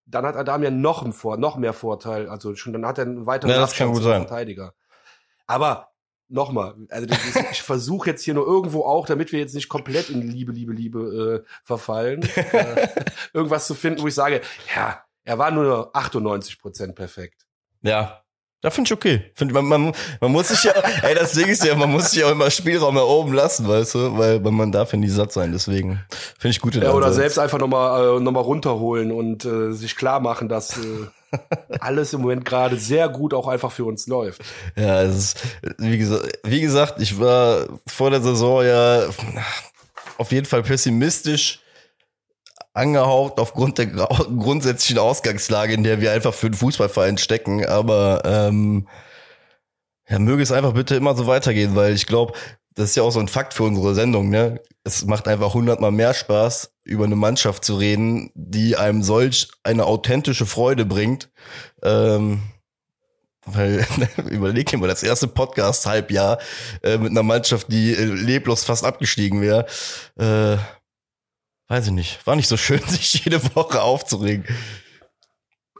dann hat Adam ja noch, einen Vor noch mehr Vorteil. Also schon, dann hat er einen weiteren ja, das kann gut sein. Verteidiger. Aber nochmal, also ich versuche jetzt hier nur irgendwo auch, damit wir jetzt nicht komplett in Liebe, Liebe, Liebe äh, verfallen, äh, [LAUGHS] irgendwas zu finden, wo ich sage, ja, er war nur 98 Prozent perfekt. Ja, da finde ich okay. Find, man, man, man muss sich ja, ey, das Ding ist ja, man muss sich ja immer Spielraum da oben lassen, weißt du, weil man darf ja nie satt sein, deswegen finde ich gut. Ja, oder selbst einfach nochmal äh, noch mal runterholen und äh, sich klar machen, dass äh, [LAUGHS] alles im Moment gerade sehr gut auch einfach für uns läuft. Ja, es ist, wie gesagt, wie gesagt, ich war vor der Saison ja auf jeden Fall pessimistisch angehaucht aufgrund der [LAUGHS] grundsätzlichen Ausgangslage, in der wir einfach für den Fußballverein stecken. Aber ähm, ja, möge es einfach bitte immer so weitergehen, weil ich glaube, das ist ja auch so ein Fakt für unsere Sendung, ne? Es macht einfach hundertmal mehr Spaß, über eine Mannschaft zu reden, die einem solch eine authentische Freude bringt. Ähm, weil, [LAUGHS] überleg dir mal, das erste Podcast-Halbjahr äh, mit einer Mannschaft, die äh, leblos fast abgestiegen wäre. Äh, weiß ich nicht, war nicht so schön, [LAUGHS] sich jede Woche aufzuregen.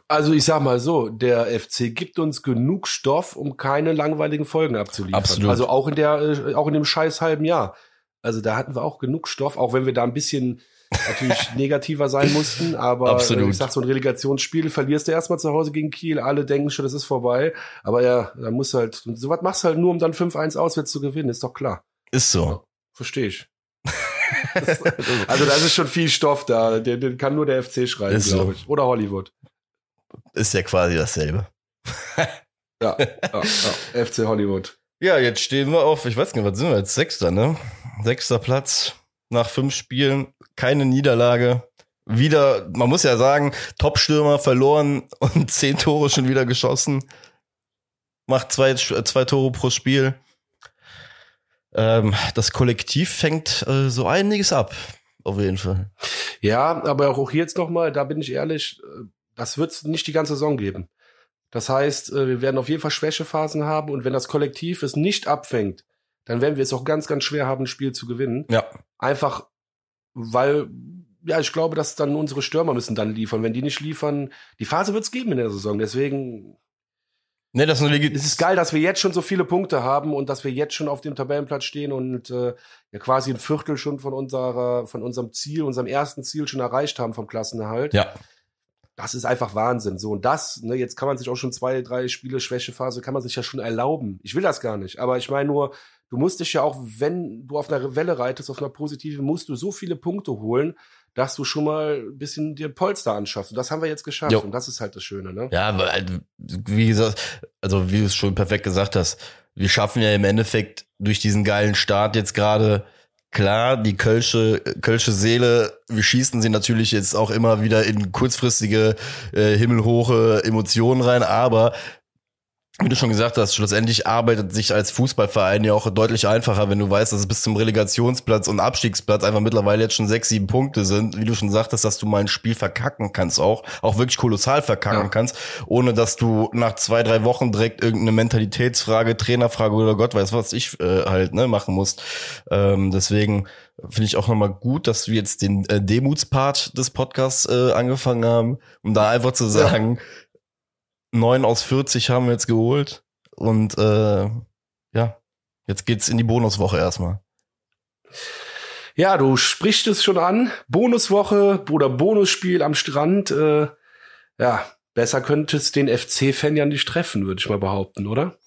Also ich sag mal so, der FC gibt uns genug Stoff, um keine langweiligen Folgen abzuliefern. Absolut. Also auch in der, äh, auch in dem scheiß halben Jahr. Also da hatten wir auch genug Stoff, auch wenn wir da ein bisschen natürlich [LAUGHS] negativer sein mussten, aber äh, Absolut. ich sag so ein Relegationsspiel verlierst du erstmal zu Hause gegen Kiel, alle denken schon, das ist vorbei, aber ja, da musst du halt, so was machst du halt nur, um dann 5-1 auswärts zu gewinnen, ist doch klar. Ist so. Ja, Verstehe ich. [LAUGHS] also da ist schon viel Stoff da. Den, den kann nur der FC schreiben, glaube ich. Oder Hollywood. Ist ja quasi dasselbe. [LAUGHS] ja, ja, ja, FC Hollywood. Ja, jetzt stehen wir auf, ich weiß nicht, was sind wir jetzt? Sechster, ne? Sechster Platz nach fünf Spielen, keine Niederlage. Wieder, man muss ja sagen, Top-Stürmer verloren und [LAUGHS] zehn Tore schon wieder geschossen. Macht zwei, zwei Tore pro Spiel ähm, das Kollektiv fängt äh, so einiges ab, auf jeden Fall. Ja, aber auch hier jetzt nochmal, da bin ich ehrlich, äh, das wird es nicht die ganze Saison geben. Das heißt, äh, wir werden auf jeden Fall Schwächephasen haben und wenn das Kollektiv es nicht abfängt, dann werden wir es auch ganz, ganz schwer haben, ein Spiel zu gewinnen. Ja. Einfach, weil, ja, ich glaube, dass dann unsere Stürmer müssen dann liefern. Wenn die nicht liefern, die Phase wird es geben in der Saison. Deswegen Nee, das ist nur Es ist geil, dass wir jetzt schon so viele Punkte haben und dass wir jetzt schon auf dem Tabellenplatz stehen und äh, ja quasi ein Viertel schon von unserer, von unserem Ziel, unserem ersten Ziel schon erreicht haben vom Klassenerhalt. Ja. Das ist einfach Wahnsinn. So, und das, ne, jetzt kann man sich auch schon zwei, drei Spiele Schwächephase, kann man sich ja schon erlauben. Ich will das gar nicht. Aber ich meine nur, du musst dich ja auch, wenn du auf einer Welle reitest, auf einer positiven, musst du so viele Punkte holen, dass du schon mal ein bisschen dir Polster anschaffst. Und das haben wir jetzt geschafft. Jo. Und das ist halt das Schöne, ne? Ja, aber halt, wie gesagt, also wie du es schon perfekt gesagt hast, wir schaffen ja im Endeffekt durch diesen geilen Start jetzt gerade klar, die Kölsche, Kölsche Seele, wir schießen sie natürlich jetzt auch immer wieder in kurzfristige, äh, himmelhohe Emotionen rein, aber wie du schon gesagt hast, schlussendlich arbeitet sich als Fußballverein ja auch deutlich einfacher, wenn du weißt, dass es bis zum Relegationsplatz und Abstiegsplatz einfach mittlerweile jetzt schon sechs, sieben Punkte sind. Wie du schon sagtest, dass du mal ein Spiel verkacken kannst auch, auch wirklich kolossal verkacken ja. kannst, ohne dass du nach zwei, drei Wochen direkt irgendeine Mentalitätsfrage, Trainerfrage oder Gott weiß was ich äh, halt ne, machen musst. Ähm, deswegen finde ich auch nochmal gut, dass wir jetzt den äh, Demutspart des Podcasts äh, angefangen haben, um da einfach zu sagen, ja neun aus 40 haben wir jetzt geholt. Und äh, ja, jetzt geht's in die Bonuswoche erstmal. Ja, du sprichst es schon an. Bonuswoche oder Bonusspiel am Strand. Äh, ja, besser könnte es den FC-Fan ja nicht treffen, würde ich mal behaupten, oder?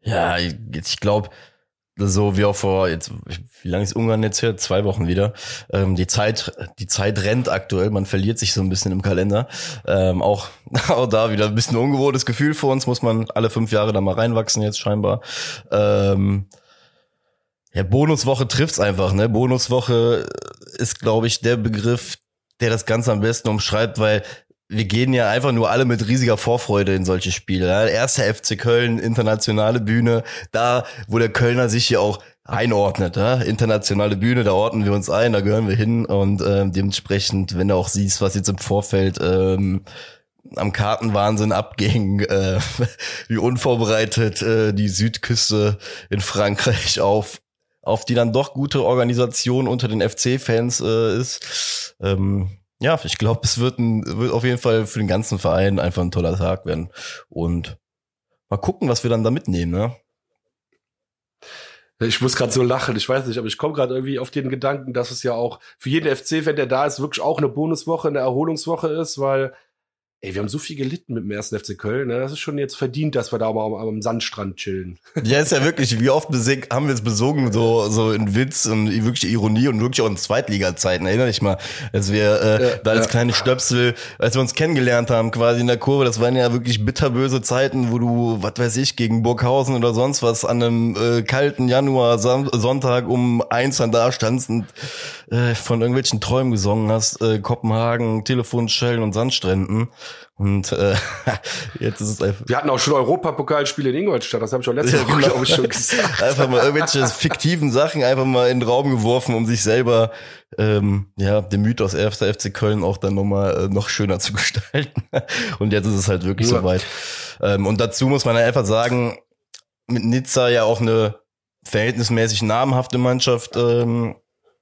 Ja, ich, ich glaube, so wie auch vor jetzt wie lange ist Ungarn jetzt her zwei Wochen wieder. Ähm, die Zeit die Zeit rennt aktuell. Man verliert sich so ein bisschen im Kalender. Ähm, auch [LAUGHS] auch da wieder ein bisschen ungewohntes Gefühl für uns. Muss man alle fünf Jahre da mal reinwachsen jetzt scheinbar. Ähm, ja Bonuswoche trifft's einfach ne? Bonuswoche ist glaube ich der Begriff der das Ganze am besten umschreibt weil wir gehen ja einfach nur alle mit riesiger Vorfreude in solche Spiele. Ja. Erster FC Köln, internationale Bühne, da, wo der Kölner sich ja auch einordnet. Ja. Internationale Bühne, da ordnen wir uns ein, da gehören wir hin und ähm, dementsprechend, wenn du auch siehst, was jetzt im Vorfeld ähm, am Kartenwahnsinn abging, [LAUGHS] äh, wie unvorbereitet äh, die Südküste in Frankreich auf auf die dann doch gute Organisation unter den FC-Fans äh, ist. Ähm, ja, ich glaube, es wird, ein, wird auf jeden Fall für den ganzen Verein einfach ein toller Tag werden. Und mal gucken, was wir dann da mitnehmen, ne? Ich muss gerade so lachen, ich weiß nicht, aber ich komme gerade irgendwie auf den Gedanken, dass es ja auch für jeden FC-Fan, der da ist, wirklich auch eine Bonuswoche, eine Erholungswoche ist, weil Ey, wir haben so viel gelitten mit dem ersten FC Köln. Ne? Das ist schon jetzt verdient, dass wir da mal am, am Sandstrand chillen. [LAUGHS] Ja, ist ja wirklich, wie oft haben wir es besungen, so, so in Witz und wirklich Ironie und wirklich auch in Zweitliga-Zeiten. Erinnere dich mal, als wir äh, ja, da als ja. kleine Stöpsel, als wir uns kennengelernt haben, quasi in der Kurve, das waren ja wirklich bitterböse Zeiten, wo du, was weiß ich, gegen Burghausen oder sonst was an einem äh, kalten Januar Sonntag um eins dann da standst und äh, von irgendwelchen Träumen gesungen hast, äh, Kopenhagen, Telefonschellen und Sandstränden. Und äh, [LAUGHS] jetzt ist es einfach. Wir hatten auch schon Europapokalspiele in Ingolstadt, das habe ich auch letztes Jahr, genau. glaube ich, schon gesagt. einfach mal irgendwelche fiktiven Sachen einfach mal in den Raum geworfen, um sich selber ähm, ja, den Mythos 1. FC Köln auch dann nochmal äh, noch schöner zu [LAUGHS] gestalten. Und jetzt ist es halt wirklich ja. soweit. Ähm, und dazu muss man einfach sagen, mit Nizza ja auch eine verhältnismäßig namhafte Mannschaft ähm,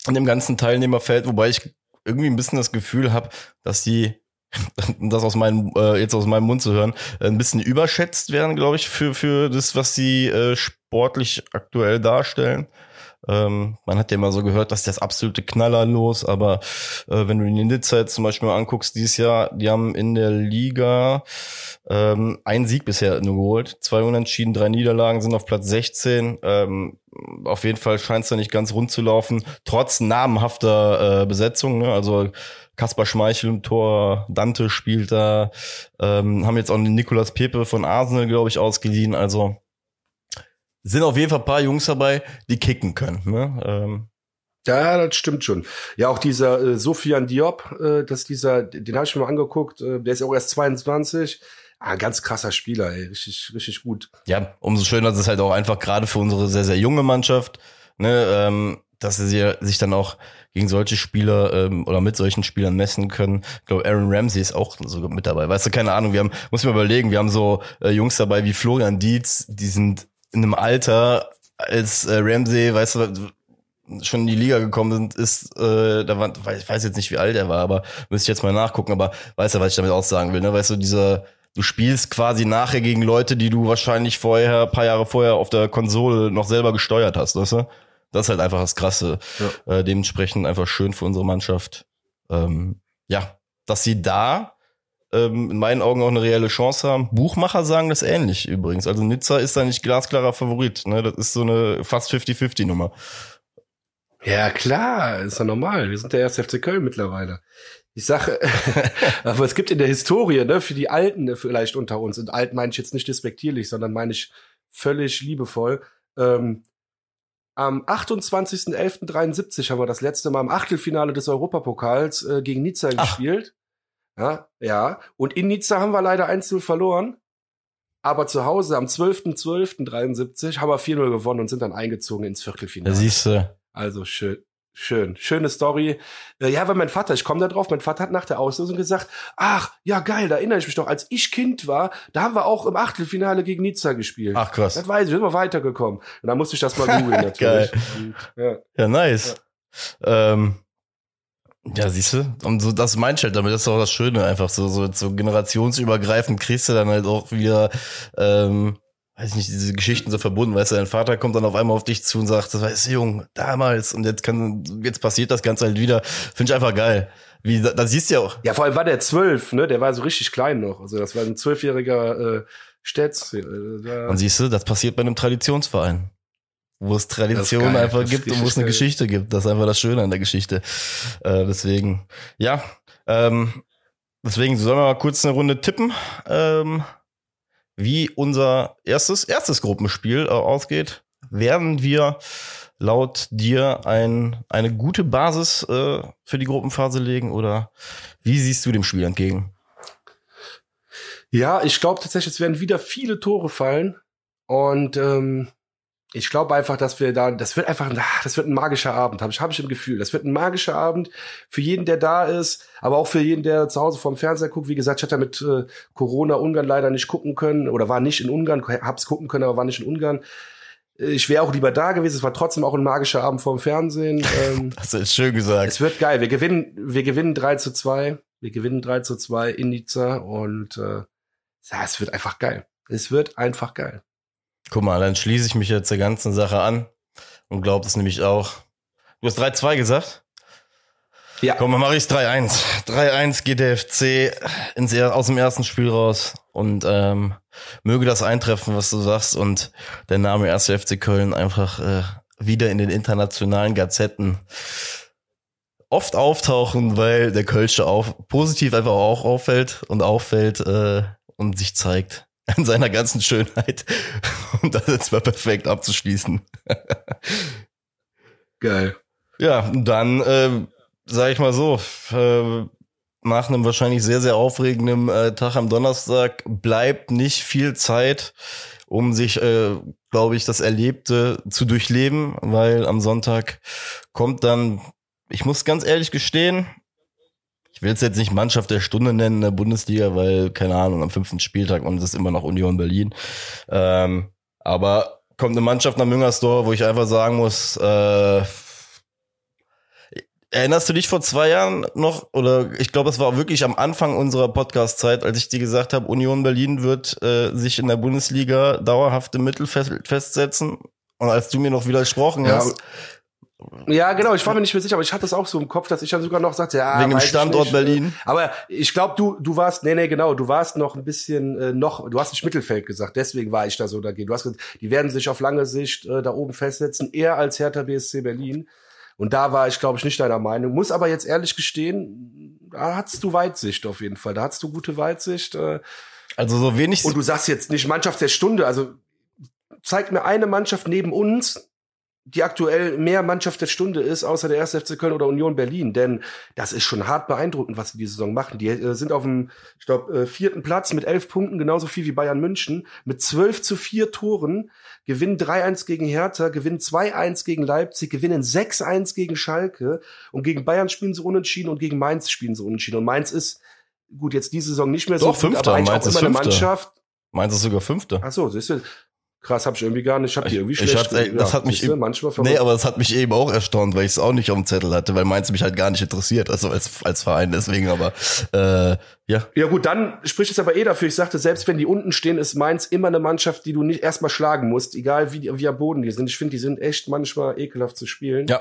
in dem ganzen Teilnehmerfeld, wobei ich irgendwie ein bisschen das Gefühl habe, dass die [LAUGHS] das aus meinem äh, jetzt aus meinem Mund zu hören, ein bisschen überschätzt werden, glaube ich, für für das, was sie äh, sportlich aktuell darstellen. Ähm, man hat ja immer so gehört, dass das absolute Knaller los, aber äh, wenn du die Nizza jetzt zum Beispiel mal anguckst, dieses Jahr, die haben in der Liga ähm, einen Sieg bisher nur geholt, zwei Unentschieden, drei Niederlagen, sind auf Platz 16. Ähm, auf jeden Fall scheint es da nicht ganz rund zu laufen, trotz namenhafter äh, Besetzung. Ne? Also Kaspar Schmeichel im Tor, Dante spielt da, ähm, haben jetzt auch den Nicolas Pepe von Arsenal, glaube ich, ausgeliehen. Also sind auf jeden Fall ein paar Jungs dabei, die kicken können. Ne? Ähm, ja, das stimmt schon. Ja, auch dieser äh, Sofian Diop, äh, dass dieser, den habe ich mir mal angeguckt, äh, der ist ja auch erst 22. Ah, ganz krasser Spieler, ey, richtig, richtig gut. Ja, umso schöner ist es halt auch einfach gerade für unsere sehr, sehr junge Mannschaft, ne, ähm, dass sie sich dann auch gegen solche Spieler ähm, oder mit solchen Spielern messen können. Ich glaube, Aaron Ramsey ist auch sogar mit dabei. Weißt du, keine Ahnung, wir haben, muss ich mir überlegen, wir haben so äh, Jungs dabei wie Florian Dietz, die sind in einem Alter, als äh, Ramsey, weißt du, schon in die Liga gekommen sind, ist, äh, da war, ich weiß jetzt nicht, wie alt er war, aber müsste ich jetzt mal nachgucken, aber weißt du, was ich damit auch sagen will, ne? Weißt du, dieser, du spielst quasi nachher gegen Leute, die du wahrscheinlich vorher, paar Jahre vorher auf der Konsole noch selber gesteuert hast, weißt du? Das ist halt einfach das Krasse. Ja. Äh, dementsprechend einfach schön für unsere Mannschaft. Ähm, ja, dass sie da ähm, in meinen Augen auch eine reelle Chance haben. Buchmacher sagen das ähnlich übrigens. Also Nizza ist da nicht glasklarer Favorit. Ne? Das ist so eine fast 50-50-Nummer. Ja, klar, ist ja normal. Wir sind der erste FC Köln mittlerweile. Ich sage, [LAUGHS] aber es gibt in der Historie, ne, für die Alten vielleicht unter uns, und alt meine ich jetzt nicht despektierlich, sondern meine ich völlig liebevoll, ähm, am 28.11.73 haben wir das letzte Mal im Achtelfinale des Europapokals äh, gegen Nizza Ach. gespielt. Ja, ja. Und in Nizza haben wir leider 1-0 verloren. Aber zu Hause am 12.12.73 haben wir 4-0 gewonnen und sind dann eingezogen ins Viertelfinale. Da siehst du. Also schön. Schön, schöne Story. Äh, ja, weil mein Vater, ich komme da drauf, mein Vater hat nach der Auslösung gesagt, ach, ja geil, da erinnere ich mich noch, als ich Kind war, da haben wir auch im Achtelfinale gegen Nizza gespielt. Ach krass. Das weiß ich, sind wir weitergekommen. Und da musste ich das mal googeln [LAUGHS] natürlich. ja. ja, nice. Ja. Ähm, ja, siehst du, und so das halt damit, das ist auch das Schöne, einfach so, so, so generationsübergreifend kriegst du dann halt auch wieder, ähm, weiß ich nicht, diese Geschichten so verbunden, weißt du, dein Vater kommt dann auf einmal auf dich zu und sagt, das weißt du, Jung, damals, und jetzt kann, jetzt passiert das Ganze halt wieder. Finde ich einfach geil. Wie, da, da siehst du ja auch. Ja, vor allem war der zwölf, ne, der war so richtig klein noch, also das war ein zwölfjähriger, äh, Städts. Äh, und siehst du, das passiert bei einem Traditionsverein wo es Tradition einfach gibt und wo es eine Geschichte gibt. Das ist einfach das Schöne an der Geschichte. Äh, deswegen, ja, ähm, deswegen sollen wir mal kurz eine Runde tippen, ähm, wie unser erstes, erstes Gruppenspiel äh, ausgeht. Werden wir laut dir ein, eine gute Basis äh, für die Gruppenphase legen oder wie siehst du dem Spiel entgegen? Ja, ich glaube tatsächlich, es werden wieder viele Tore fallen und ähm, ich glaube einfach, dass wir da, das wird einfach, das wird ein magischer Abend, habe ich, hab ich im Gefühl. Das wird ein magischer Abend für jeden, der da ist, aber auch für jeden, der zu Hause vorm Fernseher guckt. Wie gesagt, ich hatte mit äh, Corona Ungarn leider nicht gucken können oder war nicht in Ungarn, hab's gucken können, aber war nicht in Ungarn. Ich wäre auch lieber da gewesen. Es war trotzdem auch ein magischer Abend vorm Fernsehen. Ähm, [LAUGHS] das ist schön gesagt. Es wird geil. Wir gewinnen, wir gewinnen 3 zu 2. Wir gewinnen 3 zu 2 in Nizza und äh, ja, es wird einfach geil. Es wird einfach geil. Guck mal, dann schließe ich mich jetzt der ganzen Sache an. und glaubt es nämlich auch. Du hast 3-2 gesagt? Ja. Komm, dann mache ich 3-1. 3-1 geht der FC ins, aus dem ersten Spiel raus und ähm, möge das eintreffen, was du sagst und der Name 1. FC Köln einfach äh, wieder in den internationalen Gazetten oft auftauchen, weil der Kölsche auf, positiv einfach auch auffällt und auffällt äh, und sich zeigt [LAUGHS] an seiner ganzen Schönheit. Und das jetzt mal perfekt abzuschließen. Geil. Ja, dann äh, sag ich mal so, äh, nach einem wahrscheinlich sehr, sehr aufregenden äh, Tag am Donnerstag bleibt nicht viel Zeit, um sich, äh, glaube ich, das Erlebte zu durchleben, weil am Sonntag kommt dann, ich muss ganz ehrlich gestehen, ich will es jetzt nicht Mannschaft der Stunde nennen in der Bundesliga, weil, keine Ahnung, am fünften Spieltag und es ist immer noch Union Berlin. Ähm, aber kommt eine Mannschaft nach Müngersdorf, wo ich einfach sagen muss, äh, Erinnerst du dich vor zwei Jahren noch, oder ich glaube, es war wirklich am Anfang unserer Podcast-Zeit, als ich dir gesagt habe, Union Berlin wird äh, sich in der Bundesliga dauerhafte Mittel festsetzen? Und als du mir noch widersprochen ja, hast. Ja, genau, ich war mir nicht mehr sicher, aber ich hatte es auch so im Kopf, dass ich dann sogar noch sagte, ja. Wegen dem Standort Berlin. Aber ich glaube, du, du warst, nee, nee, genau, du warst noch ein bisschen äh, noch, du hast nicht Mittelfeld gesagt, deswegen war ich da so dagegen. Du hast gesagt, die werden sich auf lange Sicht äh, da oben festsetzen, eher als Hertha BSC Berlin. Und da war ich, glaube ich, nicht deiner Meinung. Muss aber jetzt ehrlich gestehen, da hattest du Weitsicht auf jeden Fall. Da hattest du gute Weitsicht. Äh. Also so wenig. Und du sagst jetzt nicht Mannschaft der Stunde. Also zeig mir eine Mannschaft neben uns, die aktuell mehr Mannschaft der Stunde ist, außer der 1. FC Köln oder Union Berlin. Denn das ist schon hart beeindruckend, was sie die Saison machen. Die äh, sind auf dem, ich glaube, äh, vierten Platz mit elf Punkten, genauso viel wie Bayern München, mit zwölf zu vier Toren, gewinnen 3-1 gegen Hertha, gewinnen 2-1 gegen Leipzig, gewinnen 6-1 gegen Schalke und gegen Bayern spielen sie unentschieden und gegen Mainz spielen sie unentschieden. Und Mainz ist, gut, jetzt diese Saison nicht mehr Doch, so gut, Fünfter. aber Mainz immer eine Mannschaft. Mainz ist sogar Fünfter. Ach so, siehst du, Krass, habe ich irgendwie gar nicht. Ich habe die irgendwie schlecht. Ich ey, das hat mich eben, manchmal Nee, aber das hat mich eben auch erstaunt, weil ich es auch nicht auf dem Zettel hatte, weil Mainz mich halt gar nicht interessiert, also als als Verein deswegen, aber äh, ja. Ja gut, dann spricht es aber eh dafür. Ich sagte, selbst wenn die unten stehen, ist Mainz immer eine Mannschaft, die du nicht erstmal schlagen musst, egal wie wie am Boden die sind. Ich finde, die sind echt manchmal ekelhaft zu spielen. Ja.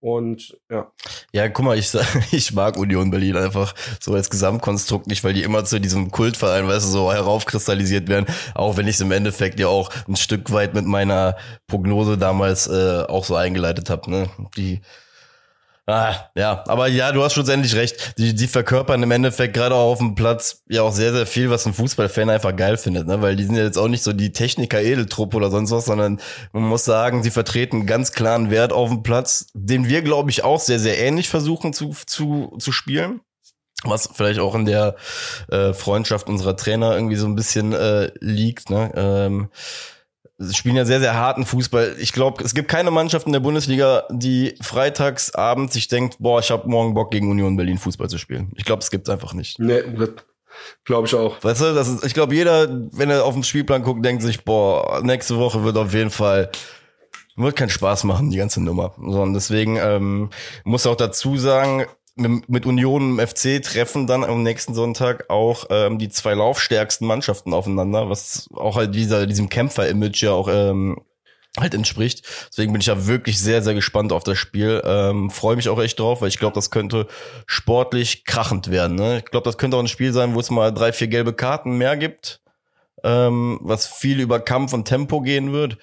Und ja. Ja, guck mal, ich, [LAUGHS] ich mag Union Berlin einfach so als Gesamtkonstrukt nicht, weil die immer zu diesem Kultverein, weißt du, so heraufkristallisiert werden. Auch wenn ich es im Endeffekt ja auch ein Stück weit mit meiner Prognose damals äh, auch so eingeleitet habe. Ne? Die Ah, ja, aber ja, du hast schlussendlich recht. Die, die verkörpern im Endeffekt gerade auch auf dem Platz ja auch sehr, sehr viel, was ein Fußballfan einfach geil findet, ne? Weil die sind ja jetzt auch nicht so die Techniker-Edeltruppe oder sonst was, sondern man muss sagen, sie vertreten einen ganz klaren Wert auf dem Platz, den wir, glaube ich, auch sehr, sehr ähnlich versuchen zu, zu, zu spielen was vielleicht auch in der äh, Freundschaft unserer Trainer irgendwie so ein bisschen äh, liegt. Ne? Ähm, Sie spielen ja sehr, sehr harten Fußball. Ich glaube, es gibt keine Mannschaft in der Bundesliga, die freitags abends sich denkt, boah, ich habe morgen Bock gegen Union Berlin Fußball zu spielen. Ich glaube, es gibt's einfach nicht. Nee, glaube ich auch. Weißt du, das ist, ich glaube, jeder, wenn er auf den Spielplan guckt, denkt sich, boah, nächste Woche wird auf jeden Fall wird keinen Spaß machen, die ganze Nummer. Sondern deswegen ähm, muss auch dazu sagen, mit Union im FC treffen dann am nächsten Sonntag auch ähm, die zwei laufstärksten Mannschaften aufeinander, was auch halt dieser diesem Kämpfer-Image ja auch ähm, halt entspricht. Deswegen bin ich ja wirklich sehr, sehr gespannt auf das Spiel. Ähm, Freue mich auch echt drauf, weil ich glaube, das könnte sportlich krachend werden. Ne? Ich glaube, das könnte auch ein Spiel sein, wo es mal drei, vier gelbe Karten mehr gibt, ähm, was viel über Kampf und Tempo gehen wird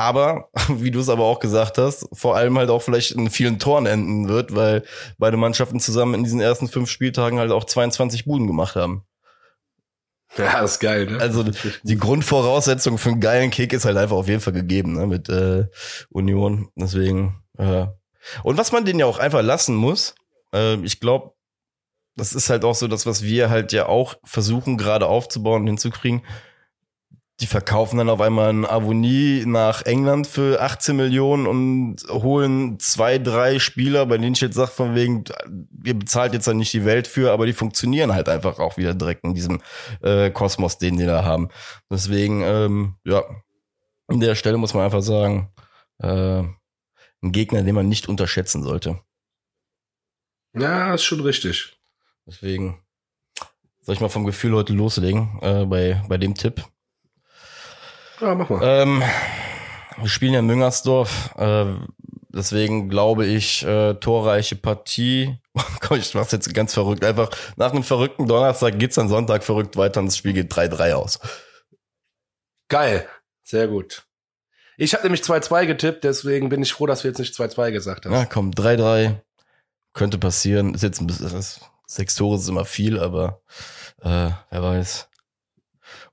aber, [LAUGHS] wie du es aber auch gesagt hast, vor allem halt auch vielleicht in vielen Toren enden wird, weil beide Mannschaften zusammen in diesen ersten fünf Spieltagen halt auch 22 Buden gemacht haben. Ja, das ist geil, ne? Also die Grundvoraussetzung für einen geilen Kick ist halt einfach auf jeden Fall gegeben, ne? Mit äh, Union. Deswegen. Äh. Und was man denen ja auch einfach lassen muss, äh, ich glaube, das ist halt auch so das, was wir halt ja auch versuchen, gerade aufzubauen und hinzukriegen die verkaufen dann auf einmal ein Avonie nach England für 18 Millionen und holen zwei, drei Spieler, bei denen ich jetzt sage, von wegen, ihr bezahlt jetzt dann nicht die Welt für, aber die funktionieren halt einfach auch wieder direkt in diesem äh, Kosmos, den die da haben. Deswegen, ähm, ja, an der Stelle muss man einfach sagen, äh, ein Gegner, den man nicht unterschätzen sollte. Ja, ist schon richtig. Deswegen soll ich mal vom Gefühl heute loslegen äh, bei, bei dem Tipp. Ja, mach mal. Ähm, Wir spielen ja in Müngersdorf. Äh, deswegen glaube ich, äh, torreiche Partie. [LAUGHS] Komm, ich mach's jetzt ganz verrückt. Einfach nach einem verrückten Donnerstag geht's dann Sonntag verrückt weiter und das Spiel geht 3-3 aus. Geil. Sehr gut. Ich habe nämlich 2-2 getippt, deswegen bin ich froh, dass wir jetzt nicht 2-2 gesagt haben. Ja, komm, 3-3. Könnte passieren. Ist jetzt ein bisschen, das, sechs Tore ist immer viel, aber äh, wer weiß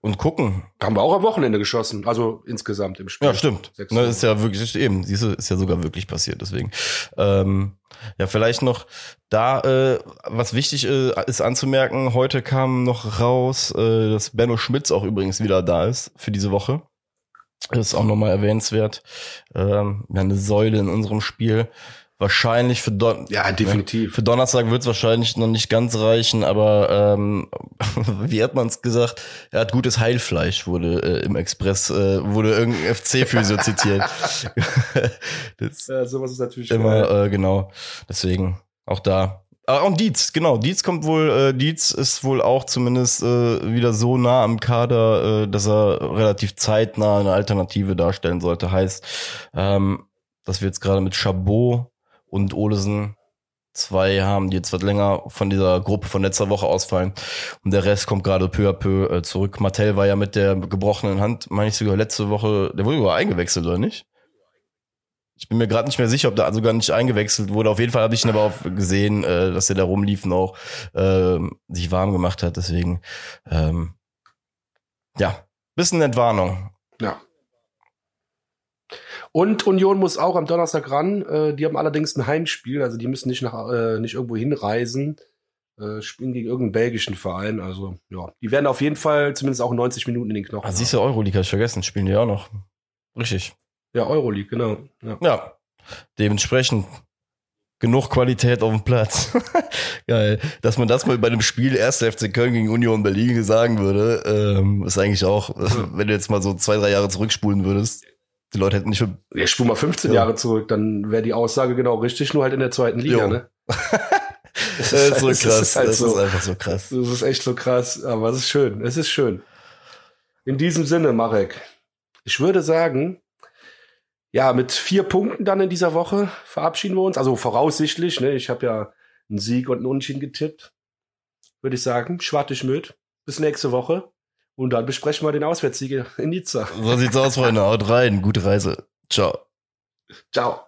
und gucken. Haben wir auch am Wochenende geschossen, also insgesamt im Spiel. Ja, stimmt. Ne, ist ja wirklich eben, du, ist ja sogar wirklich passiert, deswegen. Ähm, ja, vielleicht noch da, äh, was wichtig äh, ist anzumerken, heute kam noch raus, äh, dass Benno Schmitz auch übrigens wieder da ist für diese Woche. Das ist auch nochmal erwähnenswert. Ähm, ja, eine Säule in unserem Spiel wahrscheinlich für Don ja definitiv für Donnerstag wird es wahrscheinlich noch nicht ganz reichen, aber ähm, [LAUGHS] wie hat man es gesagt? Er hat gutes Heilfleisch wurde äh, im Express äh, wurde irgendein FC Physio [LAUGHS] zitiert. [LAUGHS] das ja, sowas ist natürlich immer äh, genau. Deswegen auch da. Ah, und Dietz, genau. Dietz kommt wohl, äh, Dietz ist wohl auch zumindest äh, wieder so nah am Kader, äh, dass er relativ zeitnah eine Alternative darstellen sollte. Heißt, ähm, dass wir jetzt gerade mit Chabot und Olesen zwei haben, die jetzt was länger von dieser Gruppe von letzter Woche ausfallen. Und der Rest kommt gerade peu à peu äh, zurück. Martell war ja mit der gebrochenen Hand, meine ich sogar letzte Woche, der wurde sogar eingewechselt, oder nicht? Ich bin mir gerade nicht mehr sicher, ob der sogar nicht eingewechselt wurde. Auf jeden Fall habe ich ihn aber auch gesehen, äh, dass er da rumlief und auch äh, sich warm gemacht hat. Deswegen, ähm, ja, bisschen Entwarnung. Ja. Und Union muss auch am Donnerstag ran. Äh, die haben allerdings ein Heimspiel, also die müssen nicht nach äh, nicht irgendwo hinreisen. Äh, spielen gegen irgendeinen belgischen Verein. Also ja, die werden auf jeden Fall zumindest auch 90 Minuten in den Knochen. Ah, siehst du, Euroleague hast vergessen, spielen die auch noch. Richtig. Ja, Euroleague, genau. Ja. ja. Dementsprechend genug Qualität auf dem Platz. [LAUGHS] Geil. Dass man das mal bei einem Spiel 1. FC Köln gegen Union Berlin sagen würde, ähm, ist eigentlich auch, [LAUGHS] wenn du jetzt mal so zwei, drei Jahre zurückspulen würdest, die Leute hätten nicht für. Ja, spul mal 15 ja. Jahre zurück, dann wäre die Aussage genau richtig, nur halt in der zweiten Liga, jo. ne? [LAUGHS] das, ist, halt, so krass. Das, ist, halt das so, ist einfach so krass. Das ist echt so krass, aber es ist schön. Es ist schön. In diesem Sinne, Marek, ich würde sagen, ja, mit vier Punkten dann in dieser Woche verabschieden wir uns. Also voraussichtlich, ne? Ich habe ja einen Sieg und einen Unentschieden getippt. Würde ich sagen, Schwarte Schmöd. Bis nächste Woche. Und dann besprechen wir den Auswärtssieg in Nizza. So sieht's aus, Freunde. Haut rein. Gute Reise. Ciao. Ciao.